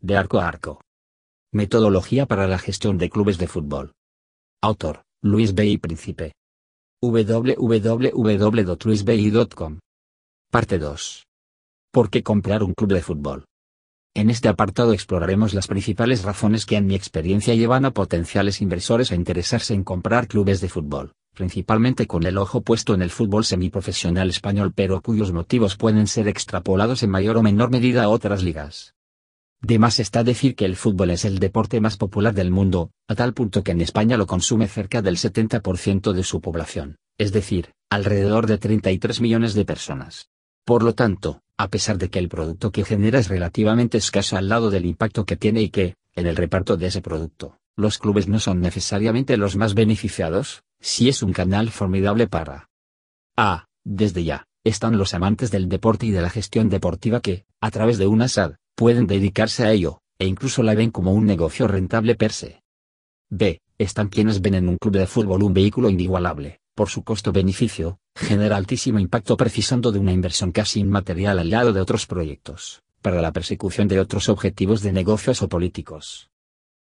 de arco a arco. Metodología para la gestión de clubes de fútbol. Autor, Luis B. y Príncipe. www.luisbi.com. Parte 2. ¿Por qué comprar un club de fútbol? En este apartado exploraremos las principales razones que en mi experiencia llevan a potenciales inversores a interesarse en comprar clubes de fútbol, principalmente con el ojo puesto en el fútbol semiprofesional español pero cuyos motivos pueden ser extrapolados en mayor o menor medida a otras ligas. De más está decir que el fútbol es el deporte más popular del mundo, a tal punto que en España lo consume cerca del 70% de su población, es decir, alrededor de 33 millones de personas. Por lo tanto, a pesar de que el producto que genera es relativamente escaso al lado del impacto que tiene y que, en el reparto de ese producto, los clubes no son necesariamente los más beneficiados, si es un canal formidable para A. Desde ya, están los amantes del deporte y de la gestión deportiva que, a través de una SAD, pueden dedicarse a ello, e incluso la ven como un negocio rentable per se. B. Están quienes ven en un club de fútbol un vehículo inigualable, por su costo-beneficio, genera altísimo impacto precisando de una inversión casi inmaterial al lado de otros proyectos, para la persecución de otros objetivos de negocios o políticos.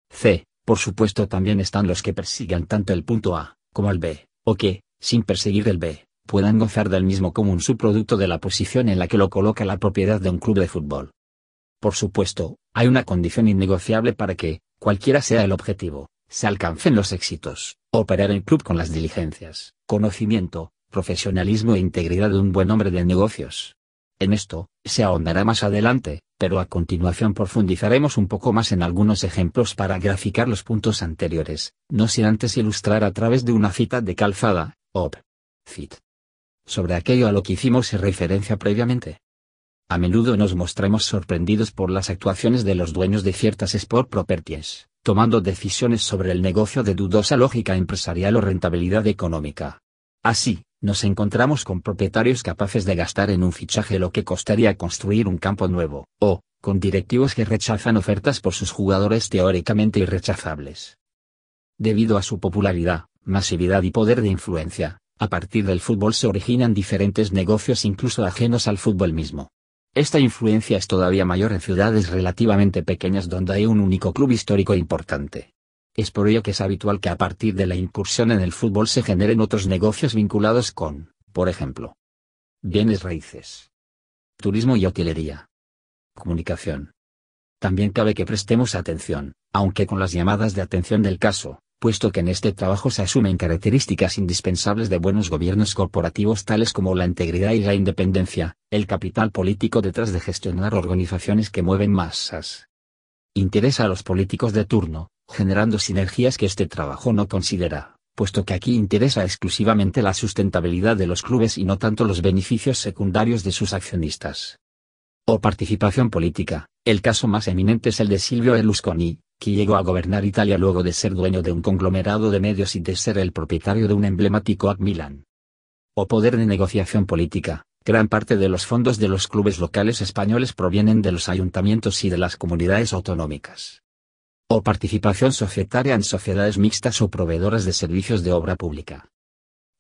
C. Por supuesto también están los que persigan tanto el punto A, como el B, o que, sin perseguir el B, puedan gozar del mismo como un subproducto de la posición en la que lo coloca la propiedad de un club de fútbol. Por supuesto, hay una condición innegociable para que, cualquiera sea el objetivo, se alcancen los éxitos, operar el club con las diligencias, conocimiento, profesionalismo e integridad de un buen hombre de negocios. En esto, se ahondará más adelante, pero a continuación profundizaremos un poco más en algunos ejemplos para graficar los puntos anteriores, no sin antes ilustrar a través de una cita de calzada, op. Fit. Sobre aquello a lo que hicimos referencia previamente. A menudo nos mostramos sorprendidos por las actuaciones de los dueños de ciertas sport properties, tomando decisiones sobre el negocio de dudosa lógica empresarial o rentabilidad económica. Así, nos encontramos con propietarios capaces de gastar en un fichaje lo que costaría construir un campo nuevo, o, con directivos que rechazan ofertas por sus jugadores teóricamente irrechazables. Debido a su popularidad, masividad y poder de influencia, a partir del fútbol se originan diferentes negocios incluso ajenos al fútbol mismo. Esta influencia es todavía mayor en ciudades relativamente pequeñas donde hay un único club histórico importante. Es por ello que es habitual que a partir de la incursión en el fútbol se generen otros negocios vinculados con, por ejemplo, bienes raíces, turismo y hotelería, comunicación. También cabe que prestemos atención, aunque con las llamadas de atención del caso, puesto que en este trabajo se asumen características indispensables de buenos gobiernos corporativos tales como la integridad y la independencia, el capital político detrás de gestionar organizaciones que mueven masas. Interesa a los políticos de turno, generando sinergias que este trabajo no considera, puesto que aquí interesa exclusivamente la sustentabilidad de los clubes y no tanto los beneficios secundarios de sus accionistas. O participación política, el caso más eminente es el de Silvio Berlusconi, que llegó a gobernar Italia luego de ser dueño de un conglomerado de medios y de ser el propietario de un emblemático AC Milan. O poder de negociación política, gran parte de los fondos de los clubes locales españoles provienen de los ayuntamientos y de las comunidades autonómicas. O participación societaria en sociedades mixtas o proveedoras de servicios de obra pública.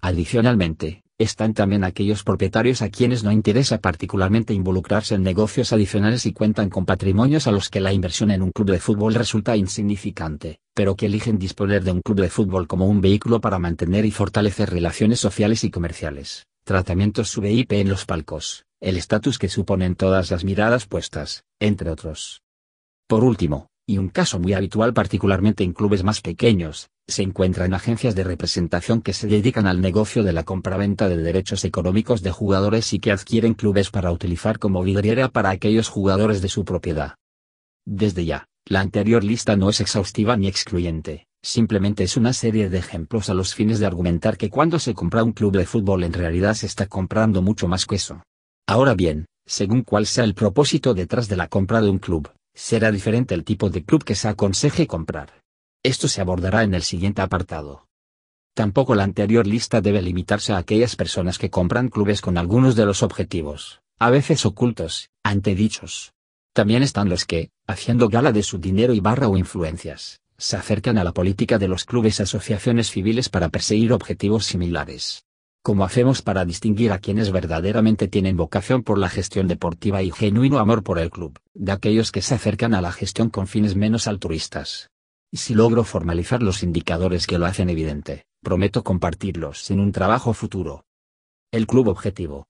Adicionalmente, están también aquellos propietarios a quienes no interesa particularmente involucrarse en negocios adicionales y cuentan con patrimonios a los que la inversión en un club de fútbol resulta insignificante, pero que eligen disponer de un club de fútbol como un vehículo para mantener y fortalecer relaciones sociales y comerciales, tratamientos sub IP en los palcos, el estatus que suponen todas las miradas puestas, entre otros. Por último, y un caso muy habitual particularmente en clubes más pequeños, se encuentran agencias de representación que se dedican al negocio de la compraventa de derechos económicos de jugadores y que adquieren clubes para utilizar como vidriera para aquellos jugadores de su propiedad. Desde ya, la anterior lista no es exhaustiva ni excluyente, simplemente es una serie de ejemplos a los fines de argumentar que cuando se compra un club de fútbol en realidad se está comprando mucho más que eso. Ahora bien, según cuál sea el propósito detrás de la compra de un club, será diferente el tipo de club que se aconseje comprar. Esto se abordará en el siguiente apartado. Tampoco la anterior lista debe limitarse a aquellas personas que compran clubes con algunos de los objetivos, a veces ocultos, antedichos. También están los que, haciendo gala de su dinero y barra o influencias, se acercan a la política de los clubes asociaciones civiles para perseguir objetivos similares. ¿Cómo hacemos para distinguir a quienes verdaderamente tienen vocación por la gestión deportiva y genuino amor por el club, de aquellos que se acercan a la gestión con fines menos altruistas? Y si logro formalizar los indicadores que lo hacen evidente, prometo compartirlos en un trabajo futuro. El club objetivo.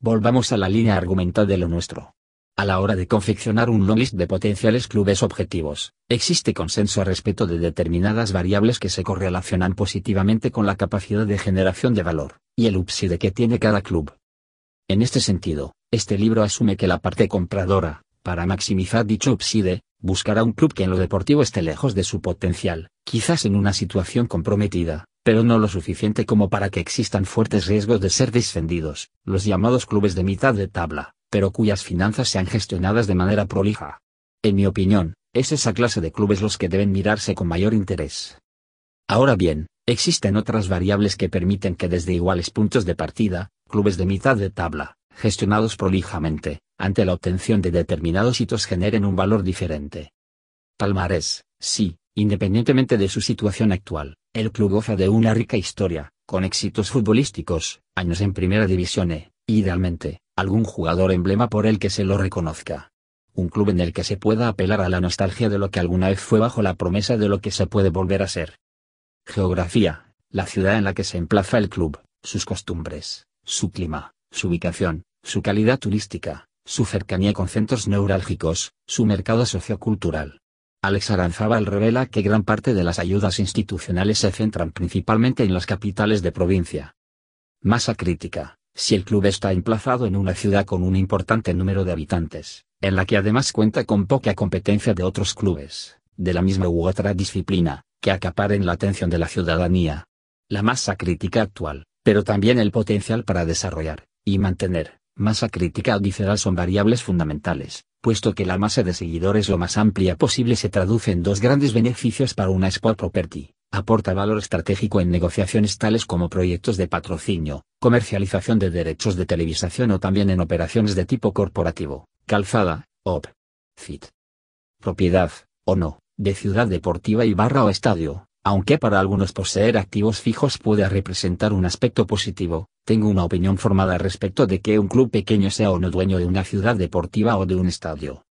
Volvamos a la línea argumental de lo nuestro. A la hora de confeccionar un long list de potenciales clubes objetivos, existe consenso a respecto de determinadas variables que se correlacionan positivamente con la capacidad de generación de valor, y el upside que tiene cada club. En este sentido, este libro asume que la parte compradora, para maximizar dicho upside, buscará un club que en lo deportivo esté lejos de su potencial, quizás en una situación comprometida, pero no lo suficiente como para que existan fuertes riesgos de ser descendidos, los llamados clubes de mitad de tabla pero cuyas finanzas sean gestionadas de manera prolija. En mi opinión, es esa clase de clubes los que deben mirarse con mayor interés. Ahora bien, existen otras variables que permiten que desde iguales puntos de partida, clubes de mitad de tabla, gestionados prolijamente, ante la obtención de determinados hitos generen un valor diferente. Palmarés, sí, independientemente de su situación actual, el club goza de una rica historia, con éxitos futbolísticos, años en primera división e, idealmente, algún jugador emblema por el que se lo reconozca. Un club en el que se pueda apelar a la nostalgia de lo que alguna vez fue bajo la promesa de lo que se puede volver a ser. Geografía, la ciudad en la que se emplaza el club, sus costumbres, su clima, su ubicación, su calidad turística, su cercanía con centros neurálgicos, su mercado sociocultural. Alex Aranzábal revela que gran parte de las ayudas institucionales se centran principalmente en las capitales de provincia. Masa crítica, si el club está emplazado en una ciudad con un importante número de habitantes, en la que además cuenta con poca competencia de otros clubes, de la misma u otra disciplina, que acaparen la atención de la ciudadanía. La masa crítica actual, pero también el potencial para desarrollar, y mantener, masa crítica adicional son variables fundamentales, puesto que la masa de seguidores lo más amplia posible se traduce en dos grandes beneficios para una sport property, aporta valor estratégico en negociaciones tales como proyectos de patrocinio, comercialización de derechos de televisación o también en operaciones de tipo corporativo, calzada, op. Fit. Propiedad, o no, de ciudad deportiva y barra o estadio, aunque para algunos poseer activos fijos puede representar un aspecto positivo, tengo una opinión formada respecto de que un club pequeño sea o no dueño de una ciudad deportiva o de un estadio.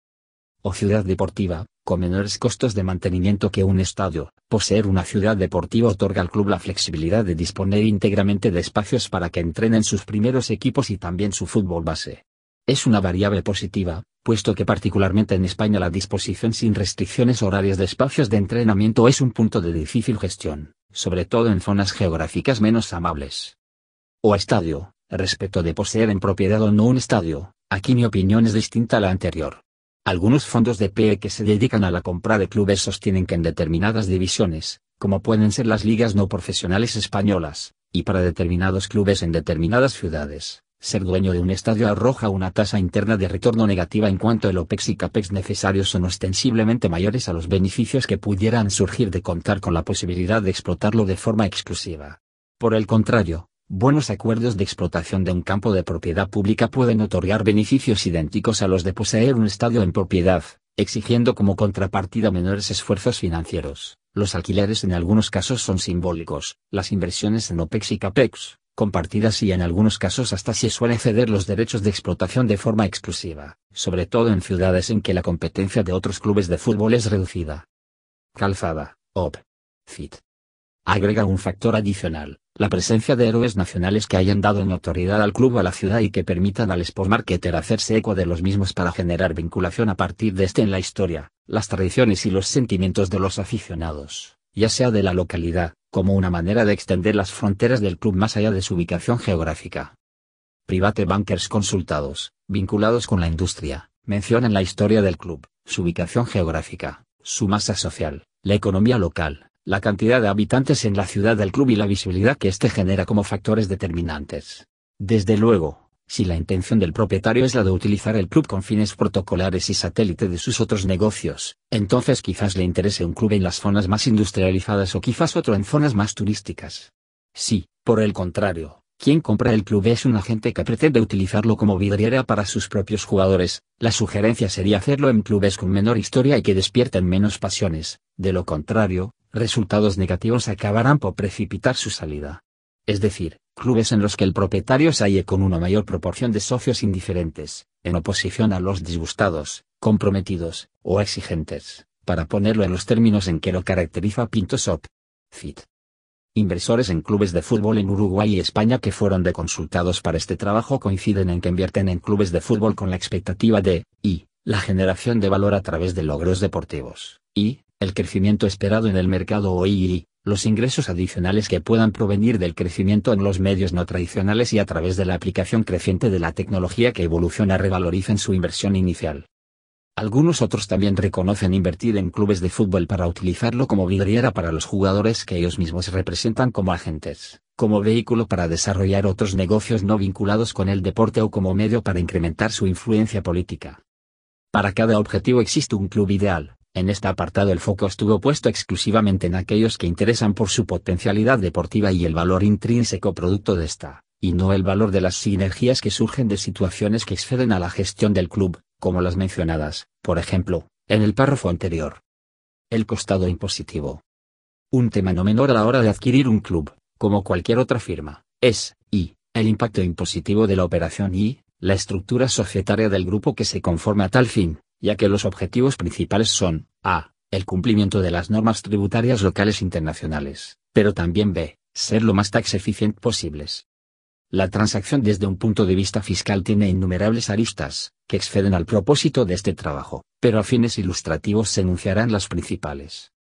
O ciudad deportiva, con menores costos de mantenimiento que un estadio, poseer una ciudad deportiva otorga al club la flexibilidad de disponer íntegramente de espacios para que entrenen sus primeros equipos y también su fútbol base. Es una variable positiva, puesto que particularmente en España la disposición sin restricciones horarias de espacios de entrenamiento es un punto de difícil gestión, sobre todo en zonas geográficas menos amables. O estadio, respecto de poseer en propiedad o no un estadio, aquí mi opinión es distinta a la anterior. Algunos fondos de PE que se dedican a la compra de clubes sostienen que en determinadas divisiones, como pueden ser las ligas no profesionales españolas, y para determinados clubes en determinadas ciudades, ser dueño de un estadio arroja una tasa interna de retorno negativa en cuanto el OPEX y CAPEX necesarios son ostensiblemente mayores a los beneficios que pudieran surgir de contar con la posibilidad de explotarlo de forma exclusiva. Por el contrario, Buenos acuerdos de explotación de un campo de propiedad pública pueden otorgar beneficios idénticos a los de poseer un estadio en propiedad, exigiendo como contrapartida menores esfuerzos financieros. Los alquileres en algunos casos son simbólicos, las inversiones en OPEX y CAPEX, compartidas y en algunos casos hasta se suele ceder los derechos de explotación de forma exclusiva, sobre todo en ciudades en que la competencia de otros clubes de fútbol es reducida. Calzada, OP. FIT. Agrega un factor adicional, la presencia de héroes nacionales que hayan dado notoriedad al club o a la ciudad y que permitan al sport marketer hacerse eco de los mismos para generar vinculación a partir de este en la historia, las tradiciones y los sentimientos de los aficionados, ya sea de la localidad, como una manera de extender las fronteras del club más allá de su ubicación geográfica. Private bankers consultados, vinculados con la industria, mencionan la historia del club, su ubicación geográfica, su masa social, la economía local, la cantidad de habitantes en la ciudad del club y la visibilidad que éste genera como factores determinantes. Desde luego, si la intención del propietario es la de utilizar el club con fines protocolares y satélite de sus otros negocios, entonces quizás le interese un club en las zonas más industrializadas o quizás otro en zonas más turísticas. Si, por el contrario, quien compra el club es un agente que pretende utilizarlo como vidriera para sus propios jugadores, la sugerencia sería hacerlo en clubes con menor historia y que despierten menos pasiones, de lo contrario, resultados negativos acabarán por precipitar su salida. Es decir, clubes en los que el propietario se halle con una mayor proporción de socios indiferentes, en oposición a los disgustados, comprometidos, o exigentes, para ponerlo en los términos en que lo caracteriza Pinto Sop. Fit. Inversores en clubes de fútbol en Uruguay y España que fueron de consultados para este trabajo coinciden en que invierten en clubes de fútbol con la expectativa de, y, la generación de valor a través de logros deportivos, y, el crecimiento esperado en el mercado o y, los ingresos adicionales que puedan provenir del crecimiento en los medios no tradicionales y a través de la aplicación creciente de la tecnología que evoluciona revaloricen su inversión inicial. Algunos otros también reconocen invertir en clubes de fútbol para utilizarlo como vidriera para los jugadores que ellos mismos representan como agentes, como vehículo para desarrollar otros negocios no vinculados con el deporte o como medio para incrementar su influencia política. Para cada objetivo existe un club ideal, en este apartado el foco estuvo puesto exclusivamente en aquellos que interesan por su potencialidad deportiva y el valor intrínseco producto de esta, y no el valor de las sinergias que surgen de situaciones que exceden a la gestión del club, como las mencionadas, por ejemplo, en el párrafo anterior. El costado impositivo. Un tema no menor a la hora de adquirir un club, como cualquier otra firma, es, y, el impacto impositivo de la operación y, la estructura societaria del grupo que se conforma a tal fin, ya que los objetivos principales son, a. el cumplimiento de las normas tributarias locales internacionales, pero también b. ser lo más tax eficiente posibles. La transacción desde un punto de vista fiscal tiene innumerables aristas, que exceden al propósito de este trabajo, pero a fines ilustrativos se enunciarán las principales.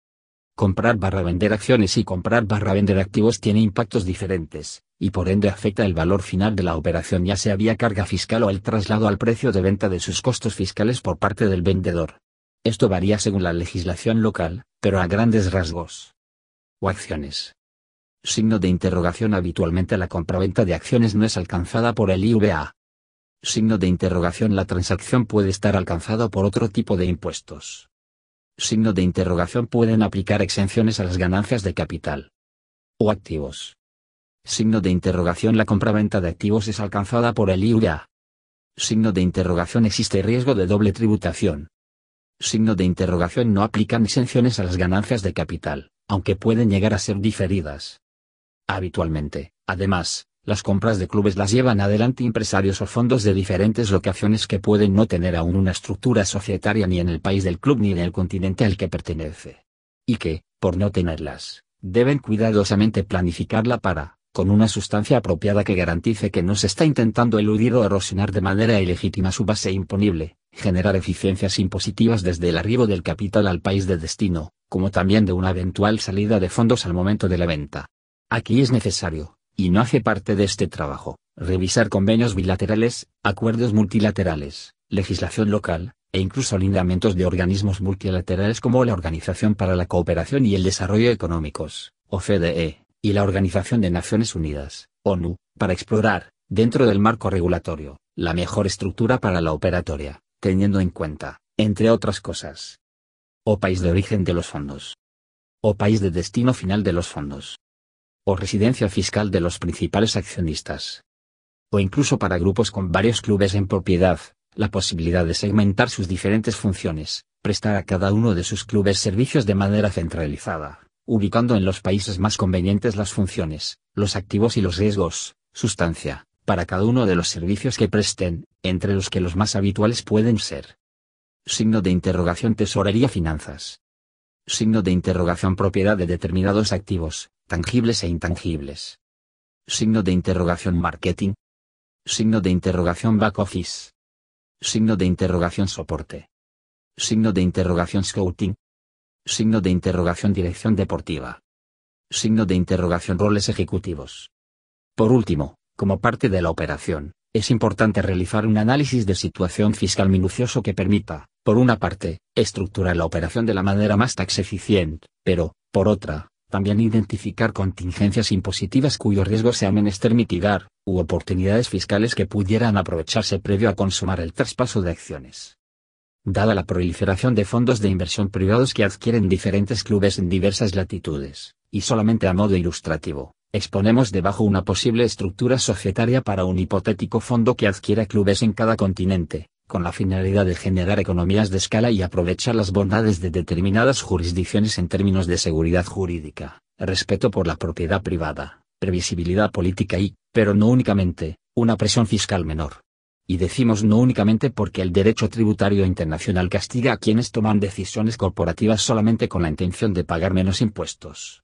Comprar barra vender acciones y comprar barra vender activos tiene impactos diferentes, y por ende afecta el valor final de la operación ya sea vía carga fiscal o el traslado al precio de venta de sus costos fiscales por parte del vendedor. Esto varía según la legislación local, pero a grandes rasgos. O acciones. Signo de interrogación habitualmente la compraventa de acciones no es alcanzada por el IVA. Signo de interrogación la transacción puede estar alcanzada por otro tipo de impuestos signo de interrogación pueden aplicar exenciones a las ganancias de capital o activos. Signo de interrogación la compraventa de activos es alcanzada por el IUA. Signo de interrogación existe riesgo de doble tributación. Signo de interrogación no aplican exenciones a las ganancias de capital, aunque pueden llegar a ser diferidas. Habitualmente, además, las compras de clubes las llevan adelante empresarios o fondos de diferentes locaciones que pueden no tener aún una estructura societaria ni en el país del club ni en el continente al que pertenece. Y que, por no tenerlas, deben cuidadosamente planificarla para, con una sustancia apropiada que garantice que no se está intentando eludir o erosionar de manera ilegítima su base imponible, generar eficiencias impositivas desde el arribo del capital al país de destino, como también de una eventual salida de fondos al momento de la venta. Aquí es necesario, y no hace parte de este trabajo, revisar convenios bilaterales, acuerdos multilaterales, legislación local, e incluso alineamientos de organismos multilaterales como la Organización para la Cooperación y el Desarrollo Económicos, OCDE, y la Organización de Naciones Unidas, ONU, para explorar, dentro del marco regulatorio, la mejor estructura para la operatoria, teniendo en cuenta, entre otras cosas, o país de origen de los fondos, o país de destino final de los fondos, o residencia fiscal de los principales accionistas. O incluso para grupos con varios clubes en propiedad, la posibilidad de segmentar sus diferentes funciones, prestar a cada uno de sus clubes servicios de manera centralizada, ubicando en los países más convenientes las funciones, los activos y los riesgos, sustancia, para cada uno de los servicios que presten, entre los que los más habituales pueden ser. Signo de interrogación Tesorería Finanzas. Signo de interrogación Propiedad de determinados activos, tangibles e intangibles. Signo de interrogación marketing. Signo de interrogación back office. Signo de interrogación soporte. Signo de interrogación scouting. Signo de interrogación dirección deportiva. Signo de interrogación roles ejecutivos. Por último, como parte de la operación, es importante realizar un análisis de situación fiscal minucioso que permita, por una parte, estructurar la operación de la manera más tax eficiente, pero, por otra, también identificar contingencias impositivas cuyo riesgo sea menester mitigar, u oportunidades fiscales que pudieran aprovecharse previo a consumar el traspaso de acciones. Dada la proliferación de fondos de inversión privados que adquieren diferentes clubes en diversas latitudes, y solamente a modo ilustrativo, exponemos debajo una posible estructura societaria para un hipotético fondo que adquiera clubes en cada continente, con la finalidad de generar economías de escala y aprovechar las bondades de determinadas jurisdicciones en términos de seguridad jurídica, respeto por la propiedad privada, previsibilidad política y, pero no únicamente, una presión fiscal menor. Y decimos no únicamente porque el derecho tributario internacional castiga a quienes toman decisiones corporativas solamente con la intención de pagar menos impuestos.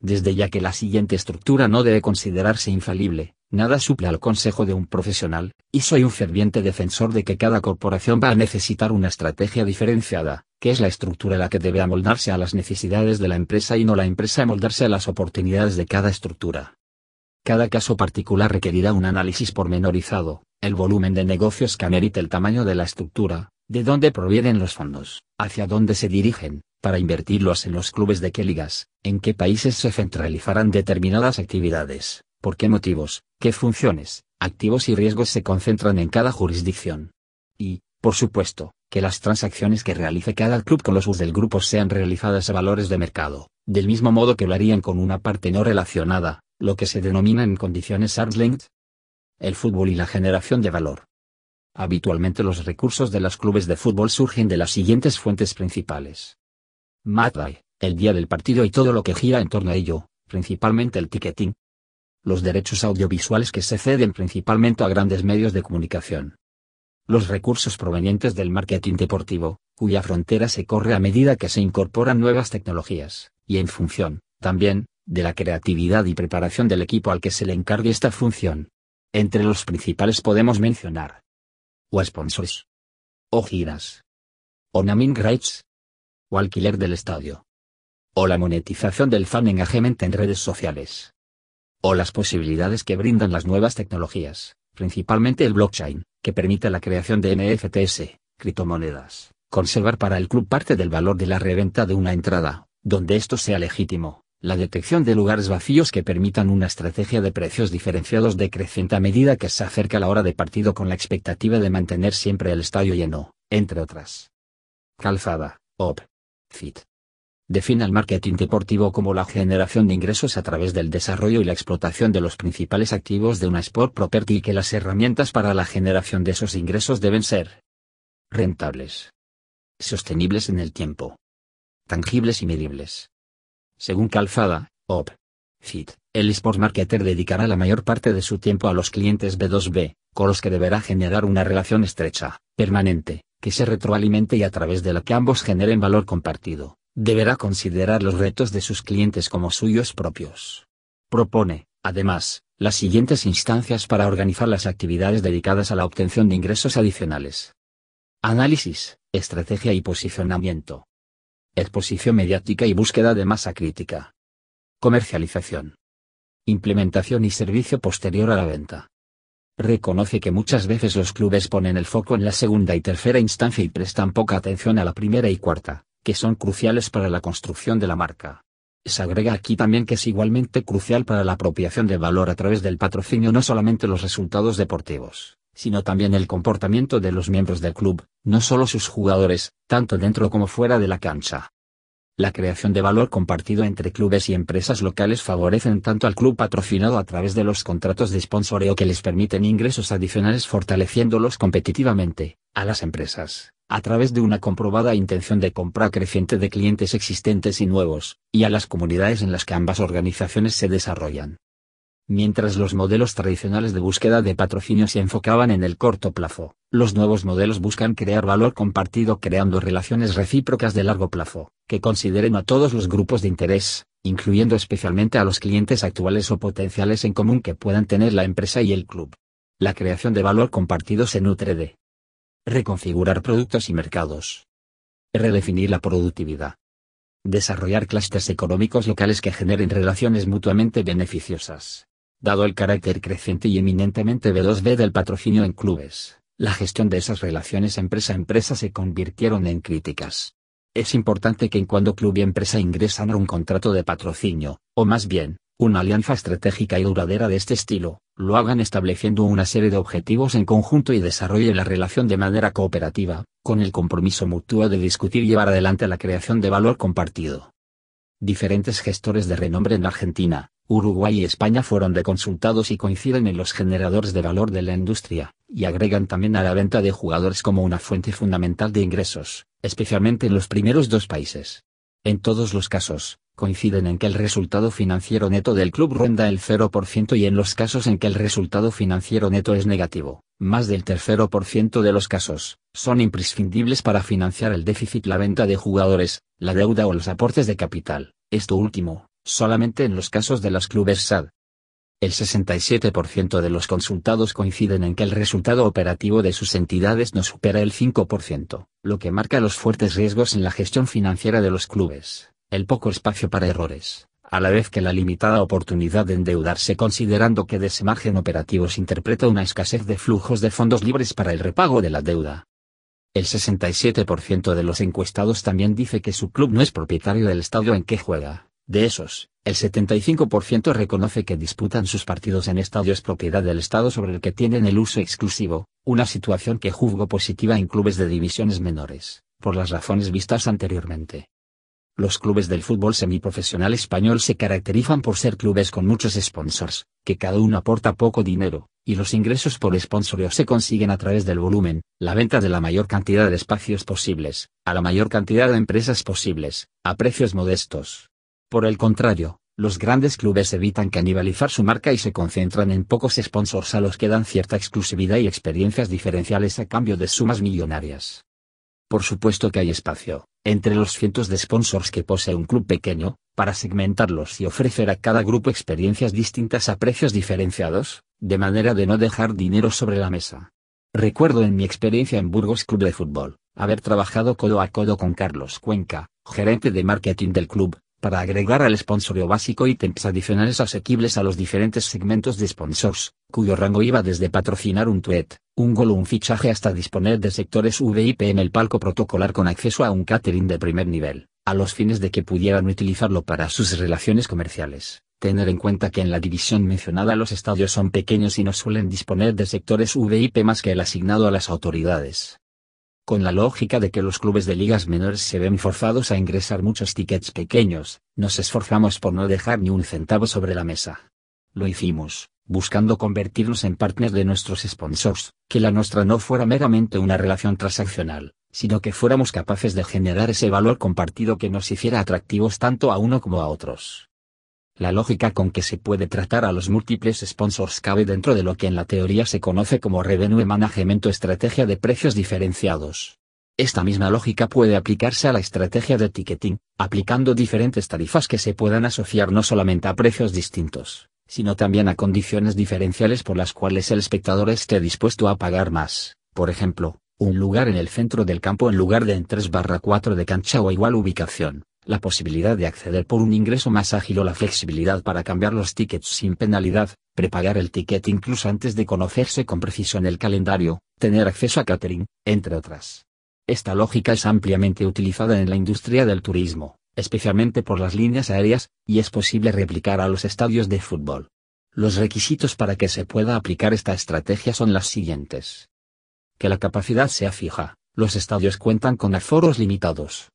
Desde ya que la siguiente estructura no debe considerarse infalible, nada suple al consejo de un profesional, y soy un ferviente defensor de que cada corporación va a necesitar una estrategia diferenciada, que es la estructura la que debe amoldarse a las necesidades de la empresa y no la empresa amoldarse a las oportunidades de cada estructura. Cada caso particular requerirá un análisis pormenorizado, el volumen de negocios que amerite el tamaño de la estructura, de dónde provienen los fondos, hacia dónde se dirigen, para invertirlos en los clubes de qué ligas, en qué países se centralizarán determinadas actividades, por qué motivos, qué funciones, activos y riesgos se concentran en cada jurisdicción. Y, por supuesto, que las transacciones que realice cada club con los US del grupo sean realizadas a valores de mercado, del mismo modo que lo harían con una parte no relacionada, lo que se denomina en condiciones arm's length, el fútbol y la generación de valor. Habitualmente los recursos de los clubes de fútbol surgen de las siguientes fuentes principales. Match el día del partido y todo lo que gira en torno a ello, principalmente el ticketing. Los derechos audiovisuales que se ceden principalmente a grandes medios de comunicación. Los recursos provenientes del marketing deportivo, cuya frontera se corre a medida que se incorporan nuevas tecnologías, y en función, también, de la creatividad y preparación del equipo al que se le encargue esta función. Entre los principales podemos mencionar o sponsors, o giras, o naming rights, o alquiler del estadio, o la monetización del fan engagement en redes sociales, o las posibilidades que brindan las nuevas tecnologías, principalmente el blockchain, que permite la creación de NFTs, criptomonedas, conservar para el club parte del valor de la reventa de una entrada, donde esto sea legítimo, la detección de lugares vacíos que permitan una estrategia de precios diferenciados decreciente a medida que se acerca la hora de partido con la expectativa de mantener siempre el estadio lleno, entre otras. Calzada, OP. FIT. Define el marketing deportivo como la generación de ingresos a través del desarrollo y la explotación de los principales activos de una sport property y que las herramientas para la generación de esos ingresos deben ser rentables, sostenibles en el tiempo, tangibles y medibles según Calzada, OP. FIT, el eSports Marketer dedicará la mayor parte de su tiempo a los clientes B2B, con los que deberá generar una relación estrecha, permanente, que se retroalimente y a través de la que ambos generen valor compartido. Deberá considerar los retos de sus clientes como suyos propios. Propone, además, las siguientes instancias para organizar las actividades dedicadas a la obtención de ingresos adicionales. Análisis, estrategia y posicionamiento exposición mediática y búsqueda de masa crítica. Comercialización. Implementación y servicio posterior a la venta. Reconoce que muchas veces los clubes ponen el foco en la segunda y tercera instancia y prestan poca atención a la primera y cuarta, que son cruciales para la construcción de la marca. Se agrega aquí también que es igualmente crucial para la apropiación de valor a través del patrocinio no solamente los resultados deportivos, sino también el comportamiento de los miembros del club, no solo sus jugadores, tanto dentro como fuera de la cancha. La creación de valor compartido entre clubes y empresas locales favorecen tanto al club patrocinado a través de los contratos de sponsoreo que les permiten ingresos adicionales fortaleciéndolos competitivamente, a las empresas, a través de una comprobada intención de compra creciente de clientes existentes y nuevos, y a las comunidades en las que ambas organizaciones se desarrollan. Mientras los modelos tradicionales de búsqueda de patrocinio se enfocaban en el corto plazo, los nuevos modelos buscan crear valor compartido creando relaciones recíprocas de largo plazo, que consideren a todos los grupos de interés, incluyendo especialmente a los clientes actuales o potenciales en común que puedan tener la empresa y el club. La creación de valor compartido se nutre de reconfigurar productos y mercados, redefinir la productividad, desarrollar clústeres económicos locales que generen relaciones mutuamente beneficiosas Dado el carácter creciente y eminentemente B2B del patrocinio en clubes, la gestión de esas relaciones empresa-empresa se convirtieron en críticas. Es importante que en cuando club y empresa ingresan a un contrato de patrocinio, o más bien, una alianza estratégica y duradera de este estilo, lo hagan estableciendo una serie de objetivos en conjunto y desarrollen la relación de manera cooperativa, con el compromiso mutuo de discutir y llevar adelante la creación de valor compartido. Diferentes gestores de renombre en Argentina, Uruguay y España fueron deconsultados y coinciden en los generadores de valor de la industria, y agregan también a la venta de jugadores como una fuente fundamental de ingresos, especialmente en los primeros dos países. En todos los casos, coinciden en que el resultado financiero neto del club ronda el 0% y en los casos en que el resultado financiero neto es negativo, más del tercero por ciento de los casos, son imprescindibles para financiar el déficit la venta de jugadores, la deuda o los aportes de capital, esto último, solamente en los casos de los clubes SAD. El 67% de los consultados coinciden en que el resultado operativo de sus entidades no supera el 5%, lo que marca los fuertes riesgos en la gestión financiera de los clubes el poco espacio para errores, a la vez que la limitada oportunidad de endeudarse considerando que de ese margen operativo se interpreta una escasez de flujos de fondos libres para el repago de la deuda. El 67% de los encuestados también dice que su club no es propietario del estadio en que juega. De esos, el 75% reconoce que disputan sus partidos en estadios propiedad del Estado sobre el que tienen el uso exclusivo, una situación que juzgo positiva en clubes de divisiones menores, por las razones vistas anteriormente. Los clubes del fútbol semiprofesional español se caracterizan por ser clubes con muchos sponsors, que cada uno aporta poco dinero, y los ingresos por sponsorio se consiguen a través del volumen, la venta de la mayor cantidad de espacios posibles, a la mayor cantidad de empresas posibles, a precios modestos. Por el contrario, los grandes clubes evitan canibalizar su marca y se concentran en pocos sponsors a los que dan cierta exclusividad y experiencias diferenciales a cambio de sumas millonarias. Por supuesto que hay espacio, entre los cientos de sponsors que posee un club pequeño, para segmentarlos y ofrecer a cada grupo experiencias distintas a precios diferenciados, de manera de no dejar dinero sobre la mesa. Recuerdo en mi experiencia en Burgos Club de Fútbol, haber trabajado codo a codo con Carlos Cuenca, gerente de marketing del club, para agregar al sponsorio básico ítems adicionales asequibles a los diferentes segmentos de sponsors, cuyo rango iba desde patrocinar un tweet, un gol o un fichaje hasta disponer de sectores VIP en el palco protocolar con acceso a un catering de primer nivel, a los fines de que pudieran utilizarlo para sus relaciones comerciales. Tener en cuenta que en la división mencionada los estadios son pequeños y no suelen disponer de sectores VIP más que el asignado a las autoridades con la lógica de que los clubes de ligas menores se ven forzados a ingresar muchos tickets pequeños, nos esforzamos por no dejar ni un centavo sobre la mesa. Lo hicimos, buscando convertirnos en partners de nuestros sponsors, que la nuestra no fuera meramente una relación transaccional, sino que fuéramos capaces de generar ese valor compartido que nos hiciera atractivos tanto a uno como a otros. La lógica con que se puede tratar a los múltiples sponsors cabe dentro de lo que en la teoría se conoce como Revenue Management o estrategia de precios diferenciados. Esta misma lógica puede aplicarse a la estrategia de ticketing, aplicando diferentes tarifas que se puedan asociar no solamente a precios distintos, sino también a condiciones diferenciales por las cuales el espectador esté dispuesto a pagar más, por ejemplo, un lugar en el centro del campo en lugar de en 3 barra 4 de cancha o igual ubicación, la posibilidad de acceder por un ingreso más ágil o la flexibilidad para cambiar los tickets sin penalidad, prepagar el ticket incluso antes de conocerse con precisión el calendario, tener acceso a catering, entre otras. Esta lógica es ampliamente utilizada en la industria del turismo, especialmente por las líneas aéreas, y es posible replicar a los estadios de fútbol. Los requisitos para que se pueda aplicar esta estrategia son las siguientes. Que la capacidad sea fija, los estadios cuentan con aforos limitados,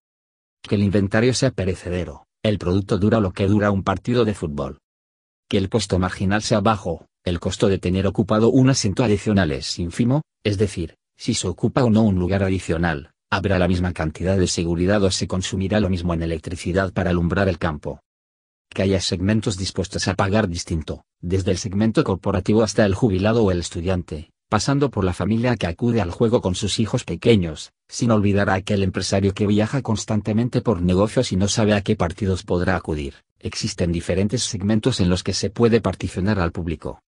que el inventario sea perecedero, el producto dura lo que dura un partido de fútbol. Que el costo marginal sea bajo, el costo de tener ocupado un asiento adicional es ínfimo, es decir, si se ocupa o no un lugar adicional, habrá la misma cantidad de seguridad o se consumirá lo mismo en electricidad para alumbrar el campo. Que haya segmentos dispuestos a pagar distinto, desde el segmento corporativo hasta el jubilado o el estudiante, pasando por la familia que acude al juego con sus hijos pequeños, sin olvidar a aquel empresario que viaja constantemente por negocios y no sabe a qué partidos podrá acudir. Existen diferentes segmentos en los que se puede particionar al público.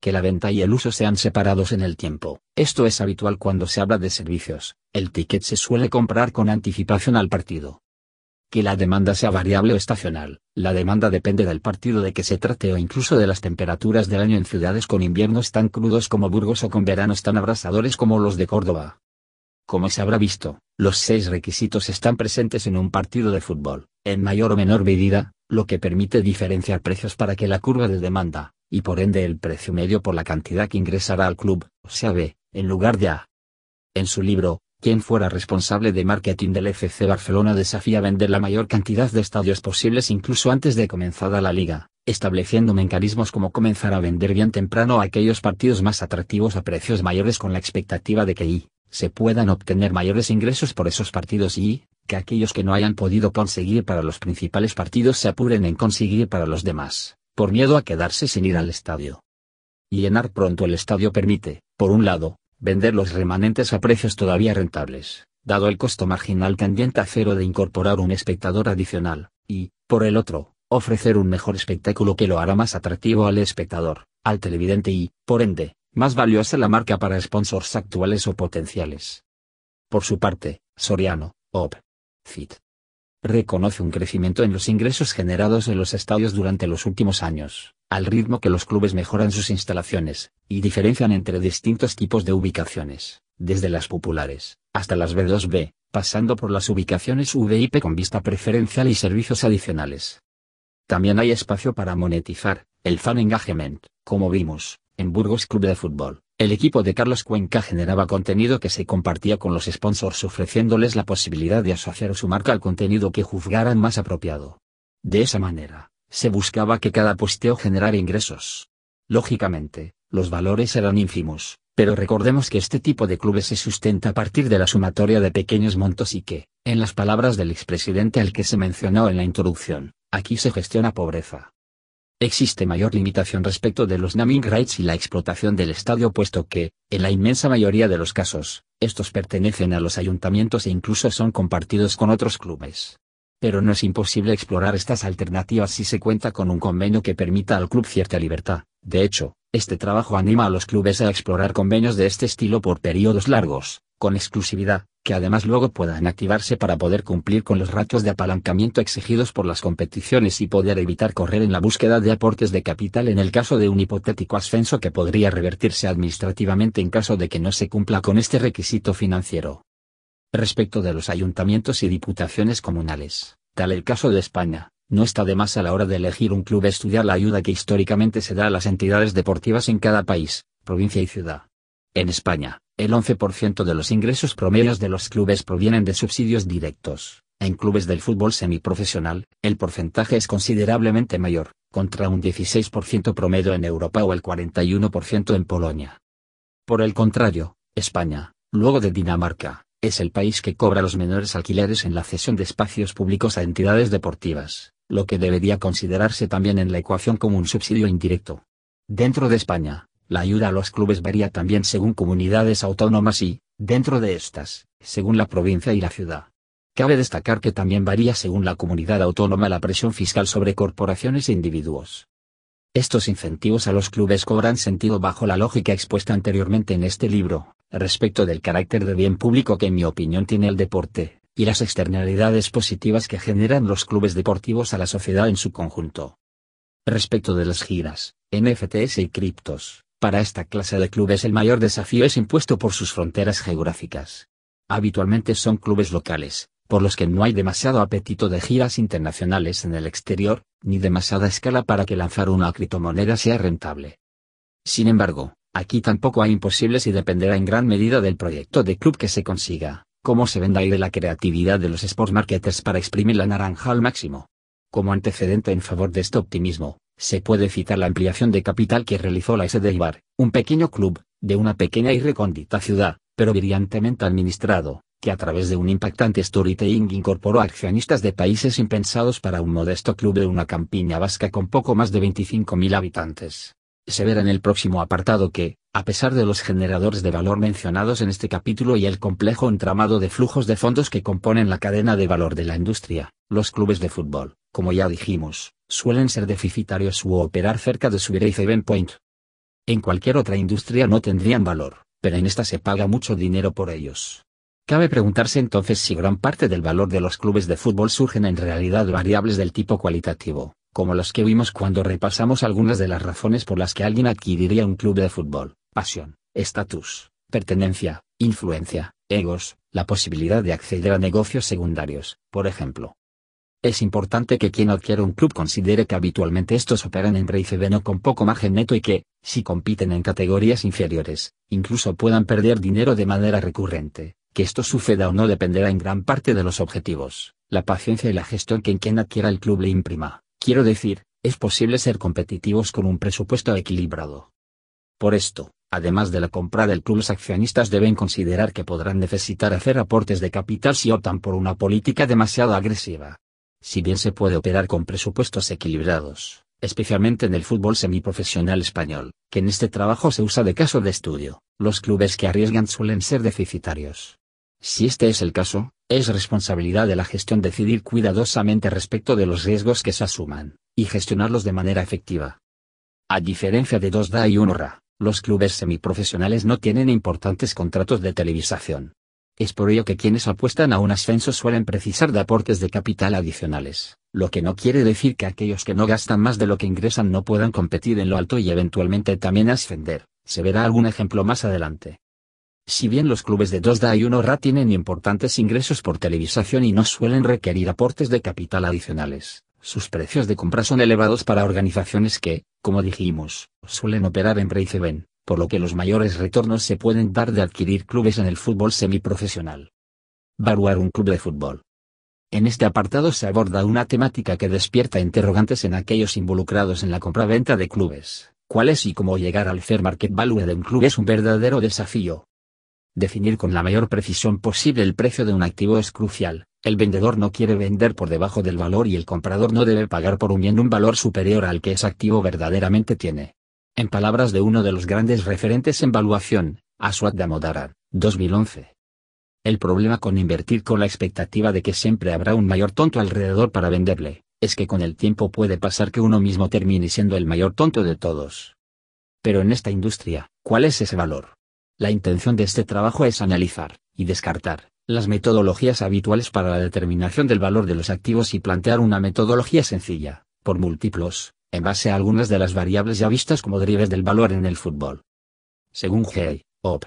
Que la venta y el uso sean separados en el tiempo. Esto es habitual cuando se habla de servicios. El ticket se suele comprar con anticipación al partido, que la demanda sea variable o estacional. La demanda depende del partido de que se trate o incluso de las temperaturas del año en ciudades con inviernos tan crudos como Burgos o con veranos tan abrasadores como los de Córdoba. Como se habrá visto, los seis requisitos están presentes en un partido de fútbol, en mayor o menor medida, lo que permite diferenciar precios para que la curva de demanda, y por ende el precio medio por la cantidad que ingresará al club, sea B, en lugar de A. En su libro, quien fuera responsable de marketing del FC Barcelona desafía vender la mayor cantidad de estadios posibles incluso antes de comenzada la liga, estableciendo mecanismos como comenzar a vender bien temprano aquellos partidos más atractivos a precios mayores con la expectativa de que y se puedan obtener mayores ingresos por esos partidos y que aquellos que no hayan podido conseguir para los principales partidos se apuren en conseguir para los demás, por miedo a quedarse sin ir al estadio. Llenar pronto el estadio permite, por un lado, vender los remanentes a precios todavía rentables, dado el costo marginal tendiente a cero de incorporar un espectador adicional, y, por el otro, ofrecer un mejor espectáculo que lo hará más atractivo al espectador, al televidente y, por ende, más valiosa la marca para sponsors actuales o potenciales. Por su parte, Soriano, OP. FIT. Reconoce un crecimiento en los ingresos generados en los estadios durante los últimos años, al ritmo que los clubes mejoran sus instalaciones, y diferencian entre distintos tipos de ubicaciones, desde las populares, hasta las B2B, pasando por las ubicaciones VIP con vista preferencial y servicios adicionales. También hay espacio para monetizar, el fan engagement, como vimos, en Burgos Club de Fútbol, el equipo de Carlos Cuenca generaba contenido que se compartía con los sponsors ofreciéndoles la posibilidad de asociar su marca al contenido que juzgaran más apropiado. De esa manera, se buscaba que cada posteo generara ingresos. Lógicamente, los valores eran ínfimos, pero recordemos que este tipo de clubes se sustenta a partir de la sumatoria de pequeños montos y que, en las palabras del expresidente al que se mencionó en la introducción, aquí se gestiona pobreza. Existe mayor limitación respecto de los naming rights y la explotación del estadio puesto que, en la inmensa mayoría de los casos, estos pertenecen a los ayuntamientos e incluso son compartidos con otros clubes. Pero no es imposible explorar estas alternativas si se cuenta con un convenio que permita al club cierta libertad. De hecho, este trabajo anima a los clubes a explorar convenios de este estilo por periodos largos, con exclusividad, que además luego puedan activarse para poder cumplir con los ratios de apalancamiento exigidos por las competiciones y poder evitar correr en la búsqueda de aportes de capital en el caso de un hipotético ascenso que podría revertirse administrativamente en caso de que no se cumpla con este requisito financiero. Respecto de los ayuntamientos y diputaciones comunales, tal el caso de España, no está de más a la hora de elegir un club estudiar la ayuda que históricamente se da a las entidades deportivas en cada país, provincia y ciudad. En España, el 11% de los ingresos promedios de los clubes provienen de subsidios directos. En clubes del fútbol semiprofesional, el porcentaje es considerablemente mayor, contra un 16% promedio en Europa o el 41% en Polonia. Por el contrario, España, luego de Dinamarca, es el país que cobra los menores alquileres en la cesión de espacios públicos a entidades deportivas, lo que debería considerarse también en la ecuación como un subsidio indirecto. Dentro de España, la ayuda a los clubes varía también según comunidades autónomas y, dentro de estas, según la provincia y la ciudad. Cabe destacar que también varía según la comunidad autónoma la presión fiscal sobre corporaciones e individuos. Estos incentivos a los clubes cobran sentido bajo la lógica expuesta anteriormente en este libro, respecto del carácter de bien público que en mi opinión tiene el deporte, y las externalidades positivas que generan los clubes deportivos a la sociedad en su conjunto. Respecto de las giras, NFTs y criptos, para esta clase de clubes el mayor desafío es impuesto por sus fronteras geográficas. Habitualmente son clubes locales, por los que no hay demasiado apetito de giras internacionales en el exterior, ni demasiada escala para que lanzar una criptomoneda sea rentable. Sin embargo, aquí tampoco hay imposibles y dependerá en gran medida del proyecto de club que se consiga, cómo se venda y de la creatividad de los sports marketers para exprimir la naranja al máximo. Como antecedente en favor de este optimismo, se puede citar la ampliación de capital que realizó la SD Ibar, un pequeño club, de una pequeña y recóndita ciudad, pero brillantemente administrado, que a través de un impactante storytelling incorporó accionistas de países impensados para un modesto club de una campiña vasca con poco más de 25.000 habitantes. Se verá en el próximo apartado que, a pesar de los generadores de valor mencionados en este capítulo y el complejo entramado de flujos de fondos que componen la cadena de valor de la industria, los clubes de fútbol, como ya dijimos, suelen ser deficitarios u operar cerca de su break-even point. En cualquier otra industria no tendrían valor, pero en esta se paga mucho dinero por ellos. Cabe preguntarse entonces si gran parte del valor de los clubes de fútbol surgen en realidad variables del tipo cualitativo, como los que vimos cuando repasamos algunas de las razones por las que alguien adquiriría un club de fútbol, pasión, estatus, pertenencia, influencia, egos, la posibilidad de acceder a negocios secundarios, por ejemplo. Es importante que quien adquiera un club considere que habitualmente estos operan en break o con poco margen neto y que, si compiten en categorías inferiores, incluso puedan perder dinero de manera recurrente. Que esto suceda o no dependerá en gran parte de los objetivos, la paciencia y la gestión que en quien adquiera el club le imprima. Quiero decir, es posible ser competitivos con un presupuesto equilibrado. Por esto, Además de la compra del club, los accionistas deben considerar que podrán necesitar hacer aportes de capital si optan por una política demasiado agresiva. Si bien se puede operar con presupuestos equilibrados, especialmente en el fútbol semiprofesional español, que en este trabajo se usa de caso de estudio, los clubes que arriesgan suelen ser deficitarios. Si este es el caso, es responsabilidad de la gestión decidir cuidadosamente respecto de los riesgos que se asuman, y gestionarlos de manera efectiva. A diferencia de 2DA y 1RA, los clubes semiprofesionales no tienen importantes contratos de televisación. Es por ello que quienes apuestan a un ascenso suelen precisar de aportes de capital adicionales, lo que no quiere decir que aquellos que no gastan más de lo que ingresan no puedan competir en lo alto y eventualmente también ascender, se verá algún ejemplo más adelante. Si bien los clubes de 2DA y 1RA tienen importantes ingresos por televisación y no suelen requerir aportes de capital adicionales, sus precios de compra son elevados para organizaciones que, como dijimos, suelen operar en break-even, por lo que los mayores retornos se pueden dar de adquirir clubes en el fútbol semiprofesional. Valuar un club de fútbol. En este apartado se aborda una temática que despierta interrogantes en aquellos involucrados en la compra-venta de clubes. ¿Cuál es y cómo llegar al fair market value de un club es un verdadero desafío. Definir con la mayor precisión posible el precio de un activo es crucial, el vendedor no quiere vender por debajo del valor y el comprador no debe pagar por un bien un valor superior al que ese activo verdaderamente tiene. En palabras de uno de los grandes referentes en valuación, Aswad Damodaran, 2011. El problema con invertir con la expectativa de que siempre habrá un mayor tonto alrededor para venderle, es que con el tiempo puede pasar que uno mismo termine siendo el mayor tonto de todos. Pero en esta industria, ¿cuál es ese valor? La intención de este trabajo es analizar, y descartar, las metodologías habituales para la determinación del valor de los activos y plantear una metodología sencilla, por múltiplos, en base a algunas de las variables ya vistas como drivers del valor en el fútbol. Según Hey, Op.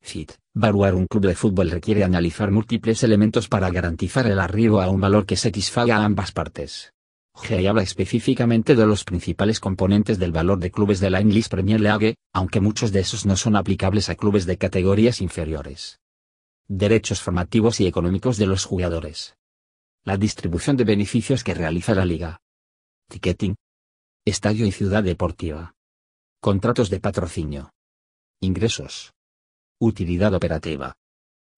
Fit, un club de fútbol requiere analizar múltiples elementos para garantizar el arribo a un valor que satisfaga a ambas partes. Hey habla específicamente de los principales componentes del valor de clubes de la English Premier League, aunque muchos de esos no son aplicables a clubes de categorías inferiores derechos formativos y económicos de los jugadores. La distribución de beneficios que realiza la liga. Ticketing. Estadio y ciudad deportiva. Contratos de patrocinio. Ingresos. Utilidad operativa.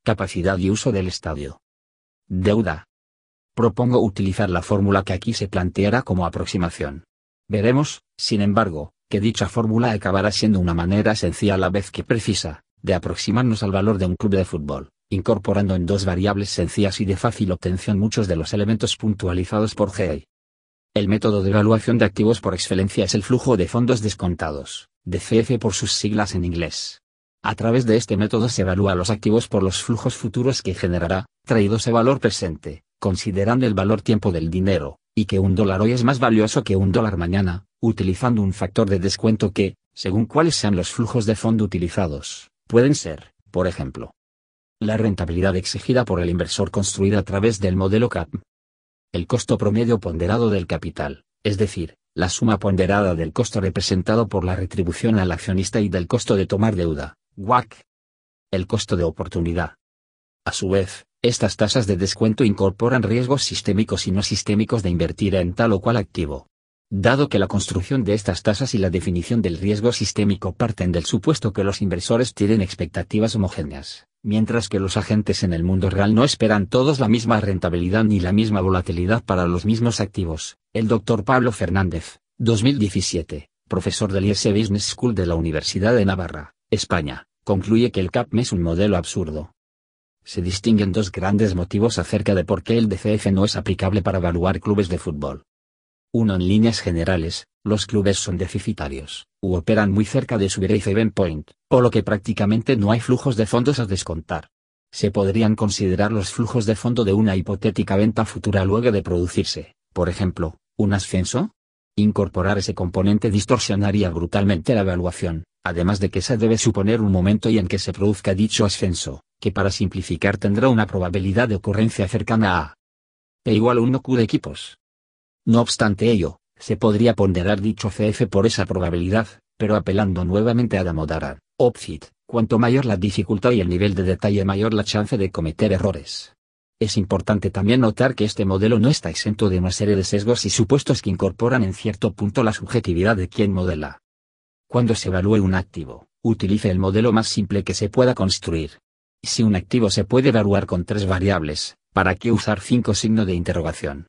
Capacidad y uso del estadio. Deuda. Propongo utilizar la fórmula que aquí se planteará como aproximación. Veremos, sin embargo, que dicha fórmula acabará siendo una manera sencilla a la vez que precisa, de aproximarnos al valor de un club de fútbol incorporando en dos variables sencillas y de fácil obtención muchos de los elementos puntualizados por GEI. El método de evaluación de activos por excelencia es el flujo de fondos descontados, DCF por sus siglas en inglés. A través de este método se evalúa los activos por los flujos futuros que generará, traídos a valor presente, considerando el valor tiempo del dinero, y que un dólar hoy es más valioso que un dólar mañana, utilizando un factor de descuento que, según cuáles sean los flujos de fondo utilizados, pueden ser, por ejemplo, la rentabilidad exigida por el inversor construida a través del modelo CAP. El costo promedio ponderado del capital, es decir, la suma ponderada del costo representado por la retribución al accionista y del costo de tomar deuda, WAC. El costo de oportunidad. A su vez, estas tasas de descuento incorporan riesgos sistémicos y no sistémicos de invertir en tal o cual activo. Dado que la construcción de estas tasas y la definición del riesgo sistémico parten del supuesto que los inversores tienen expectativas homogéneas, mientras que los agentes en el mundo real no esperan todos la misma rentabilidad ni la misma volatilidad para los mismos activos. El doctor Pablo Fernández, 2017, profesor del IES Business School de la Universidad de Navarra, España, concluye que el CAPM es un modelo absurdo. Se distinguen dos grandes motivos acerca de por qué el DCF no es aplicable para evaluar clubes de fútbol. Uno en líneas generales, los clubes son deficitarios, u operan muy cerca de su break-even point, o lo que prácticamente no hay flujos de fondos a descontar. Se podrían considerar los flujos de fondo de una hipotética venta futura luego de producirse, por ejemplo, un ascenso. Incorporar ese componente distorsionaría brutalmente la evaluación, además de que se debe suponer un momento y en que se produzca dicho ascenso, que para simplificar tendrá una probabilidad de ocurrencia cercana a P igual 1 Q de equipos. No obstante ello, se podría ponderar dicho CF por esa probabilidad, pero apelando nuevamente a Damodaran, Opfit, cuanto mayor la dificultad y el nivel de detalle mayor la chance de cometer errores. Es importante también notar que este modelo no está exento de una serie de sesgos y supuestos que incorporan en cierto punto la subjetividad de quien modela. Cuando se evalúe un activo, utilice el modelo más simple que se pueda construir. Si un activo se puede evaluar con tres variables, ¿para qué usar cinco signos de interrogación?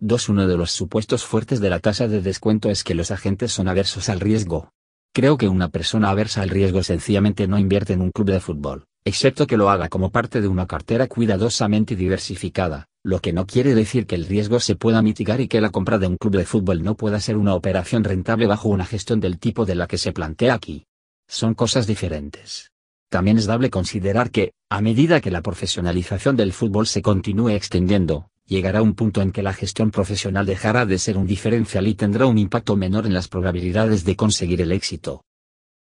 2. Uno de los supuestos fuertes de la tasa de descuento es que los agentes son aversos al riesgo. Creo que una persona aversa al riesgo sencillamente no invierte en un club de fútbol, excepto que lo haga como parte de una cartera cuidadosamente diversificada, lo que no quiere decir que el riesgo se pueda mitigar y que la compra de un club de fútbol no pueda ser una operación rentable bajo una gestión del tipo de la que se plantea aquí. Son cosas diferentes. También es dable considerar que, a medida que la profesionalización del fútbol se continúe extendiendo, llegará un punto en que la gestión profesional dejará de ser un diferencial y tendrá un impacto menor en las probabilidades de conseguir el éxito.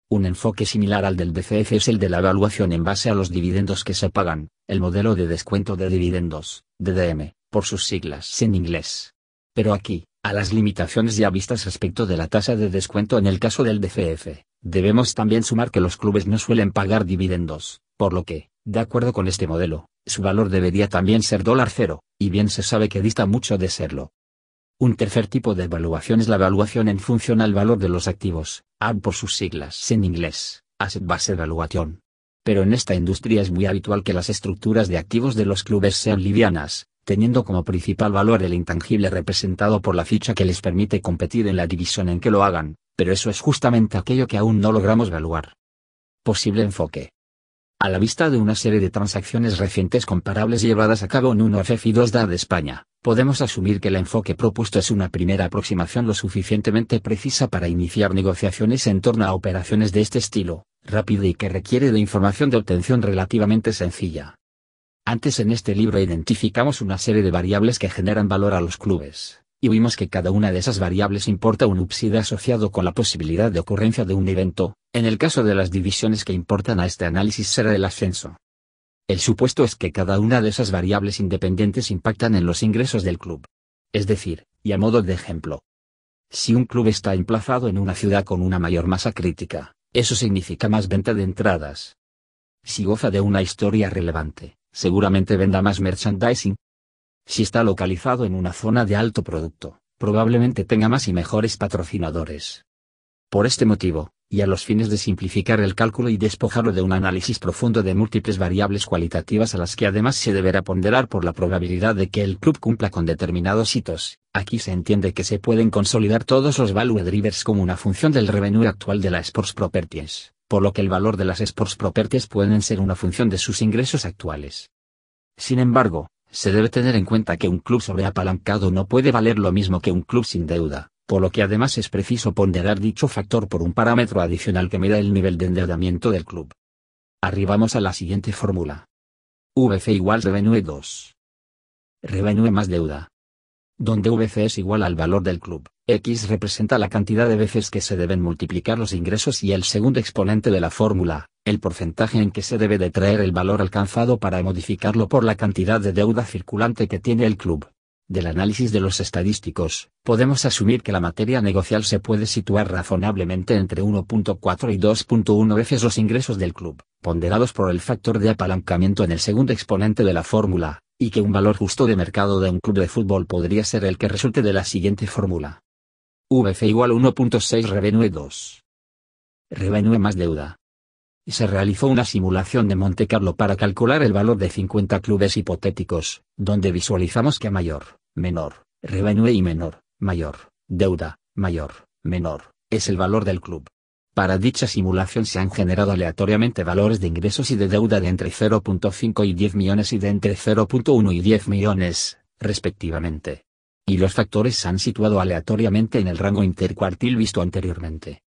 Un enfoque similar al del DCF es el de la evaluación en base a los dividendos que se pagan, el modelo de descuento de dividendos, DDM, por sus siglas en inglés. Pero aquí, a las limitaciones ya vistas respecto de la tasa de descuento en el caso del DCF, debemos también sumar que los clubes no suelen pagar dividendos, por lo que, de acuerdo con este modelo, su valor debería también ser dólar cero, y bien se sabe que dista mucho de serlo. Un tercer tipo de evaluación es la evaluación en función al valor de los activos, AB por sus siglas en inglés, Asset Based Evaluation. Pero en esta industria es muy habitual que las estructuras de activos de los clubes sean livianas, teniendo como principal valor el intangible representado por la ficha que les permite competir en la división en que lo hagan, pero eso es justamente aquello que aún no logramos evaluar. Posible enfoque. A la vista de una serie de transacciones recientes comparables llevadas a cabo en 1FF y 2DA de España, podemos asumir que el enfoque propuesto es una primera aproximación lo suficientemente precisa para iniciar negociaciones en torno a operaciones de este estilo, rápida y que requiere de información de obtención relativamente sencilla. Antes en este libro identificamos una serie de variables que generan valor a los clubes, y vimos que cada una de esas variables importa un upside asociado con la posibilidad de ocurrencia de un evento, en el caso de las divisiones que importan a este análisis será el ascenso. El supuesto es que cada una de esas variables independientes impactan en los ingresos del club. Es decir, y a modo de ejemplo, si un club está emplazado en una ciudad con una mayor masa crítica, eso significa más venta de entradas. Si goza de una historia relevante, seguramente venda más merchandising. Si está localizado en una zona de alto producto, probablemente tenga más y mejores patrocinadores. Por este motivo, y a los fines de simplificar el cálculo y despojarlo de un análisis profundo de múltiples variables cualitativas a las que además se deberá ponderar por la probabilidad de que el club cumpla con determinados hitos, aquí se entiende que se pueden consolidar todos los value drivers como una función del revenue actual de la Sports Properties por lo que el valor de las sports properties pueden ser una función de sus ingresos actuales. Sin embargo, se debe tener en cuenta que un club sobreapalancado no puede valer lo mismo que un club sin deuda, por lo que además es preciso ponderar dicho factor por un parámetro adicional que mida el nivel de endeudamiento del club. Arribamos a la siguiente fórmula. VC igual revenue 2. Revenue más deuda. Donde VC es igual al valor del club. X representa la cantidad de veces que se deben multiplicar los ingresos y el segundo exponente de la fórmula, el porcentaje en que se debe detraer el valor alcanzado para modificarlo por la cantidad de deuda circulante que tiene el club. Del análisis de los estadísticos, podemos asumir que la materia negocial se puede situar razonablemente entre 1.4 y 2.1 veces los ingresos del club, ponderados por el factor de apalancamiento en el segundo exponente de la fórmula, y que un valor justo de mercado de un club de fútbol podría ser el que resulte de la siguiente fórmula. VF igual 1.6 Revenue 2. Revenue más deuda. Se realizó una simulación de Monte Carlo para calcular el valor de 50 clubes hipotéticos, donde visualizamos que mayor, menor, revenue y menor, mayor, deuda, mayor, menor, es el valor del club. Para dicha simulación se han generado aleatoriamente valores de ingresos y de deuda de entre 0.5 y 10 millones y de entre 0.1 y 10 millones, respectivamente y los factores se han situado aleatoriamente en el rango intercuartil visto anteriormente.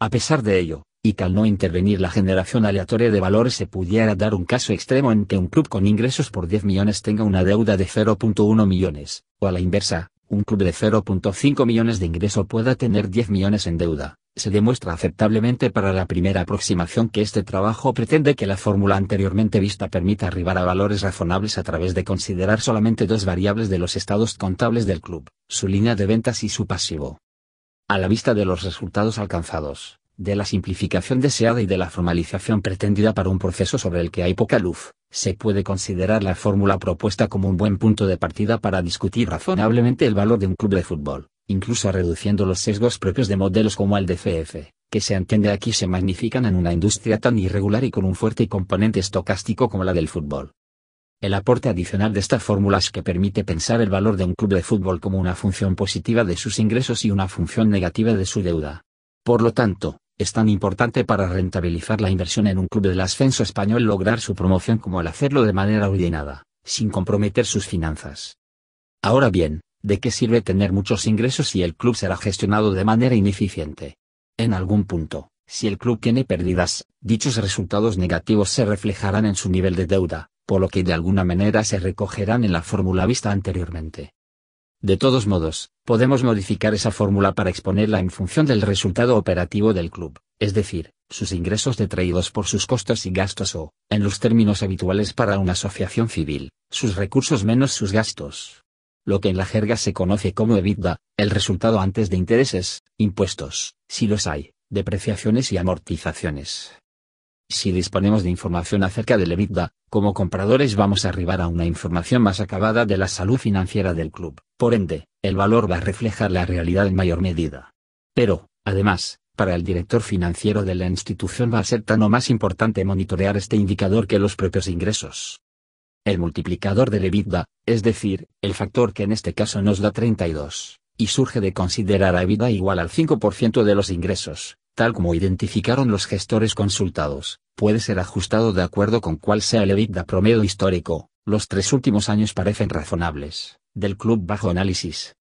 A pesar de ello, y que al no intervenir la generación aleatoria de valores se pudiera dar un caso extremo en que un club con ingresos por 10 millones tenga una deuda de 0.1 millones, o a la inversa, un club de 0.5 millones de ingreso pueda tener 10 millones en deuda, se demuestra aceptablemente para la primera aproximación que este trabajo pretende que la fórmula anteriormente vista permita arribar a valores razonables a través de considerar solamente dos variables de los estados contables del club, su línea de ventas y su pasivo. A la vista de los resultados alcanzados, de la simplificación deseada y de la formalización pretendida para un proceso sobre el que hay poca luz, se puede considerar la fórmula propuesta como un buen punto de partida para discutir razonablemente el valor de un club de fútbol incluso reduciendo los sesgos propios de modelos como el DCF, que se entiende aquí se magnifican en una industria tan irregular y con un fuerte componente estocástico como la del fútbol. El aporte adicional de esta fórmula es que permite pensar el valor de un club de fútbol como una función positiva de sus ingresos y una función negativa de su deuda. Por lo tanto, es tan importante para rentabilizar la inversión en un club del ascenso español lograr su promoción como el hacerlo de manera ordenada, sin comprometer sus finanzas. Ahora bien, ¿de qué sirve tener muchos ingresos si el club será gestionado de manera ineficiente? En algún punto, si el club tiene pérdidas, dichos resultados negativos se reflejarán en su nivel de deuda, por lo que de alguna manera se recogerán en la fórmula vista anteriormente. De todos modos, podemos modificar esa fórmula para exponerla en función del resultado operativo del club, es decir, sus ingresos detraídos por sus costos y gastos o, en los términos habituales para una asociación civil, sus recursos menos sus gastos. Lo que en la jerga se conoce como EBITDA, el resultado antes de intereses, impuestos, si los hay, depreciaciones y amortizaciones. Si disponemos de información acerca del EBITDA, como compradores vamos a arribar a una información más acabada de la salud financiera del club, por ende, el valor va a reflejar la realidad en mayor medida. Pero, además, para el director financiero de la institución va a ser tan o más importante monitorear este indicador que los propios ingresos. El multiplicador del EBITDA, es decir, el factor que en este caso nos da 32, y surge de considerar a EBITDA igual al 5% de los ingresos, tal como identificaron los gestores consultados, puede ser ajustado de acuerdo con cuál sea el EBITDA promedio histórico, los tres últimos años parecen razonables, del club bajo análisis.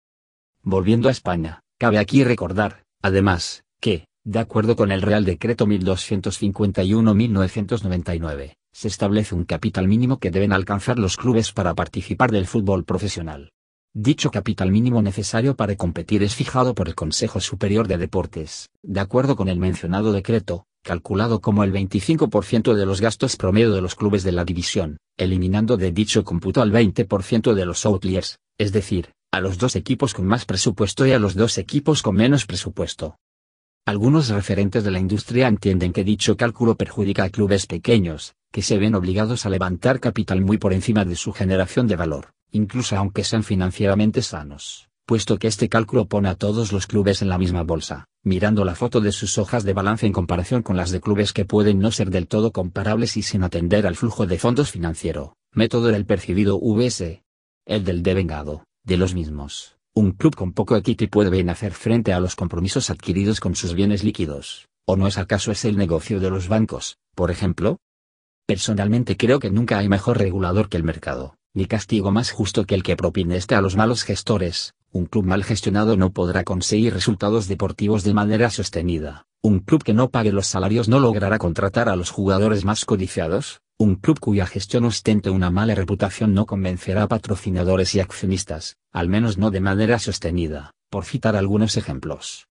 Volviendo a España, cabe aquí recordar, además, que, de acuerdo con el Real Decreto 1251-1999, se establece un capital mínimo que deben alcanzar los clubes para participar del fútbol profesional. Dicho capital mínimo necesario para competir es fijado por el Consejo Superior de Deportes, de acuerdo con el mencionado decreto, calculado como el 25% de los gastos promedio de los clubes de la división, eliminando de dicho cómputo al 20% de los outliers, es decir, a los dos equipos con más presupuesto y a los dos equipos con menos presupuesto. Algunos referentes de la industria entienden que dicho cálculo perjudica a clubes pequeños, que se ven obligados a levantar capital muy por encima de su generación de valor incluso aunque sean financieramente sanos, puesto que este cálculo pone a todos los clubes en la misma bolsa, mirando la foto de sus hojas de balance en comparación con las de clubes que pueden no ser del todo comparables y sin atender al flujo de fondos financiero, método del percibido VS. El del devengado, de los mismos. Un club con poco equity puede bien hacer frente a los compromisos adquiridos con sus bienes líquidos, ¿o no es acaso ese el negocio de los bancos, por ejemplo? Personalmente creo que nunca hay mejor regulador que el mercado ni castigo más justo que el que propine este a los malos gestores. Un club mal gestionado no podrá conseguir resultados deportivos de manera sostenida. Un club que no pague los salarios no logrará contratar a los jugadores más codiciados. Un club cuya gestión ostente una mala reputación no convencerá a patrocinadores y accionistas, al menos no de manera sostenida, por citar algunos ejemplos.